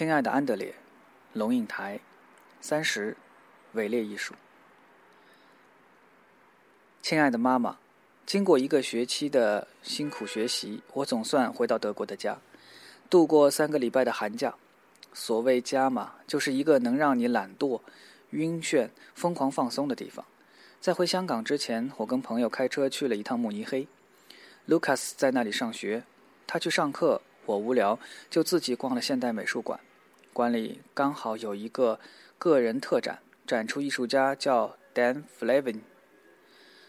亲爱的安德烈，龙应台，三十，伪劣艺术。亲爱的妈妈，经过一个学期的辛苦学习，我总算回到德国的家，度过三个礼拜的寒假。所谓家嘛，就是一个能让你懒惰、晕眩、疯狂放松的地方。在回香港之前，我跟朋友开车去了一趟慕尼黑。Lucas 在那里上学，他去上课，我无聊就自己逛了现代美术馆。馆里刚好有一个个人特展，展出艺术家叫 Dan Flavin。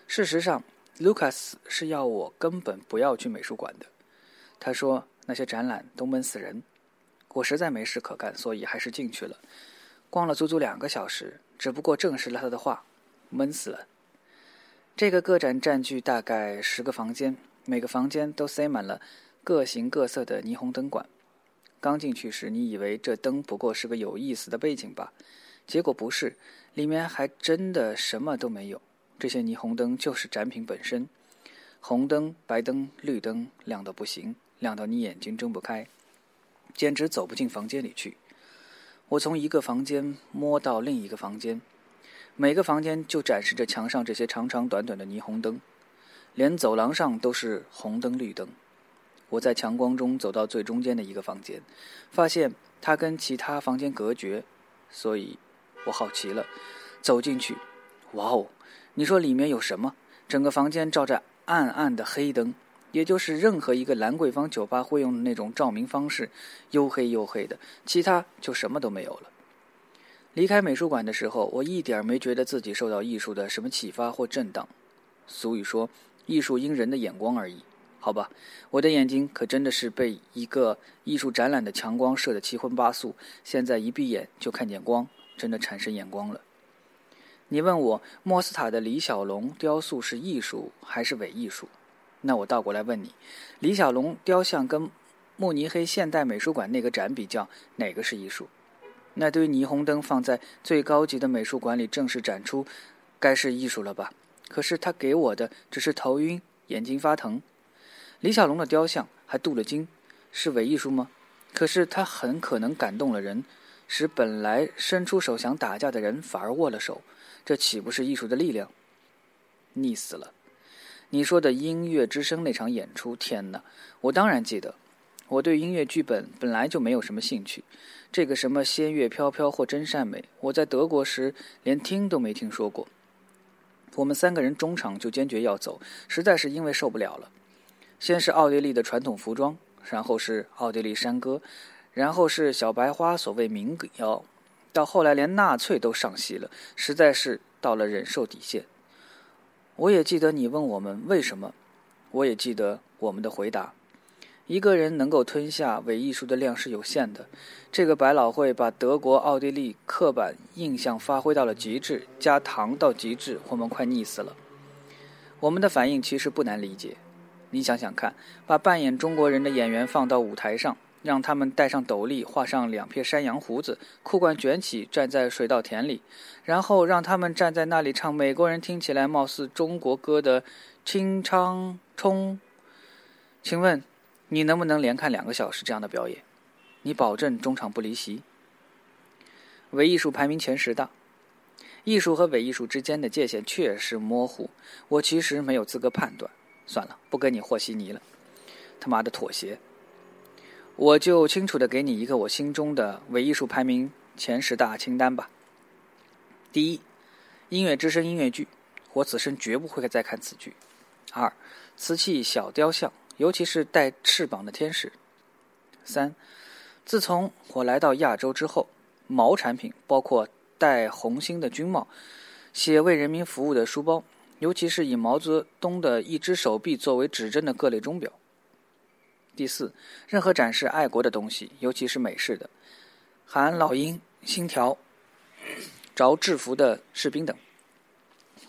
事实上，Lucas 是要我根本不要去美术馆的。他说那些展览都闷死人。我实在没事可干，所以还是进去了，逛了足足两个小时，只不过证实了他的话，闷死了。这个个展占据大概十个房间，每个房间都塞满了各形各色的霓虹灯管。刚进去时，你以为这灯不过是个有意思的背景吧？结果不是，里面还真的什么都没有。这些霓虹灯就是展品本身，红灯、白灯、绿灯，亮到不行，亮到你眼睛睁不开，简直走不进房间里去。我从一个房间摸到另一个房间，每个房间就展示着墙上这些长长短短的霓虹灯，连走廊上都是红灯绿灯。我在强光中走到最中间的一个房间，发现它跟其他房间隔绝，所以我好奇了，走进去。哇哦！你说里面有什么？整个房间照着暗暗的黑灯，也就是任何一个兰桂坊酒吧会用的那种照明方式，黝黑黝黑的，其他就什么都没有了。离开美术馆的时候，我一点没觉得自己受到艺术的什么启发或震荡。俗语说：“艺术因人的眼光而异。”好吧，我的眼睛可真的是被一个艺术展览的强光射得七荤八素，现在一闭眼就看见光，真的产生眼光了。你问我莫斯塔的李小龙雕塑是艺术还是伪艺术？那我倒过来问你，李小龙雕像跟慕尼黑现代美术馆那个展比较，哪个是艺术？那堆霓虹灯放在最高级的美术馆里正式展出，该是艺术了吧？可是他给我的只是头晕、眼睛发疼。李小龙的雕像还镀了金，是伪艺术吗？可是他很可能感动了人，使本来伸出手想打架的人反而握了手，这岂不是艺术的力量？腻死了！你说的音乐之声那场演出，天哪！我当然记得，我对音乐剧本本来就没有什么兴趣，这个什么仙乐飘飘或真善美，我在德国时连听都没听说过。我们三个人中场就坚决要走，实在是因为受不了了。先是奥地利的传统服装，然后是奥地利山歌，然后是小白花所谓民谣，到后来连纳粹都上戏了，实在是到了忍受底线。我也记得你问我们为什么，我也记得我们的回答。一个人能够吞下伪艺术的量是有限的，这个百老汇把德国、奥地利刻板印象发挥到了极致，加糖到极致，我们快腻死了。我们的反应其实不难理解。你想想看，把扮演中国人的演员放到舞台上，让他们戴上斗笠，画上两撇山羊胡子，裤管卷起，站在水稻田里，然后让他们站在那里唱美国人听起来貌似中国歌的《清唱冲》。请问，你能不能连看两个小时这样的表演？你保证中场不离席？伪艺术排名前十的，艺术和伪艺术之间的界限确实模糊，我其实没有资格判断。算了，不跟你和稀泥了。他妈的妥协！我就清楚的给你一个我心中的伪艺术排名前十大清单吧。第一，音乐之声音乐剧，我此生绝不会再看此剧。二，瓷器小雕像，尤其是带翅膀的天使。三，自从我来到亚洲之后，毛产品包括带红星的军帽，写为人民服务的书包。尤其是以毛泽东的一只手臂作为指针的各类钟表。第四，任何展示爱国的东西，尤其是美式的，含老鹰、星条、着制服的士兵等。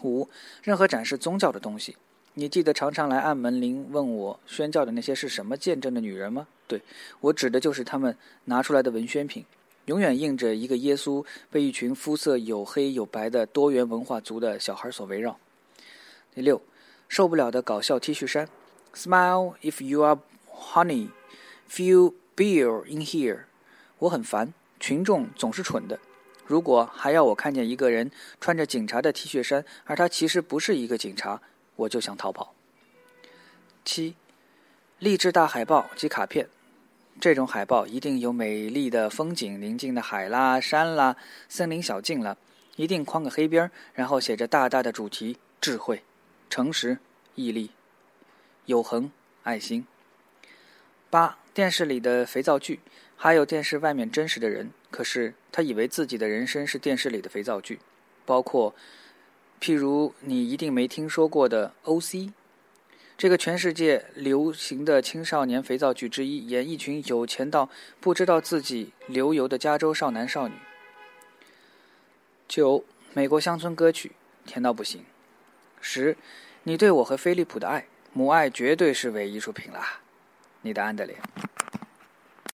五，任何展示宗教的东西。你记得常常来按门铃问我宣教的那些是什么见证的女人吗？对，我指的就是他们拿出来的文宣品，永远印着一个耶稣被一群肤色有黑有白的多元文化族的小孩所围绕。第六，受不了的搞笑 T 恤衫，Smile if you are honey, feel beer in here。我很烦，群众总是蠢的。如果还要我看见一个人穿着警察的 T 恤衫，而他其实不是一个警察，我就想逃跑。七，励志大海报及卡片，这种海报一定有美丽的风景、宁静的海啦、山啦、森林小径啦，一定框个黑边然后写着大大的主题：智慧、诚实、毅力、永恒、爱心。八，电视里的肥皂剧。还有电视外面真实的人，可是他以为自己的人生是电视里的肥皂剧，包括，譬如你一定没听说过的 O.C.，这个全世界流行的青少年肥皂剧之一，演一群有钱到不知道自己流油的加州少男少女。九，美国乡村歌曲，甜到不行。十，你对我和飞利浦的爱，母爱绝对是伪艺术品啦，你的安德烈。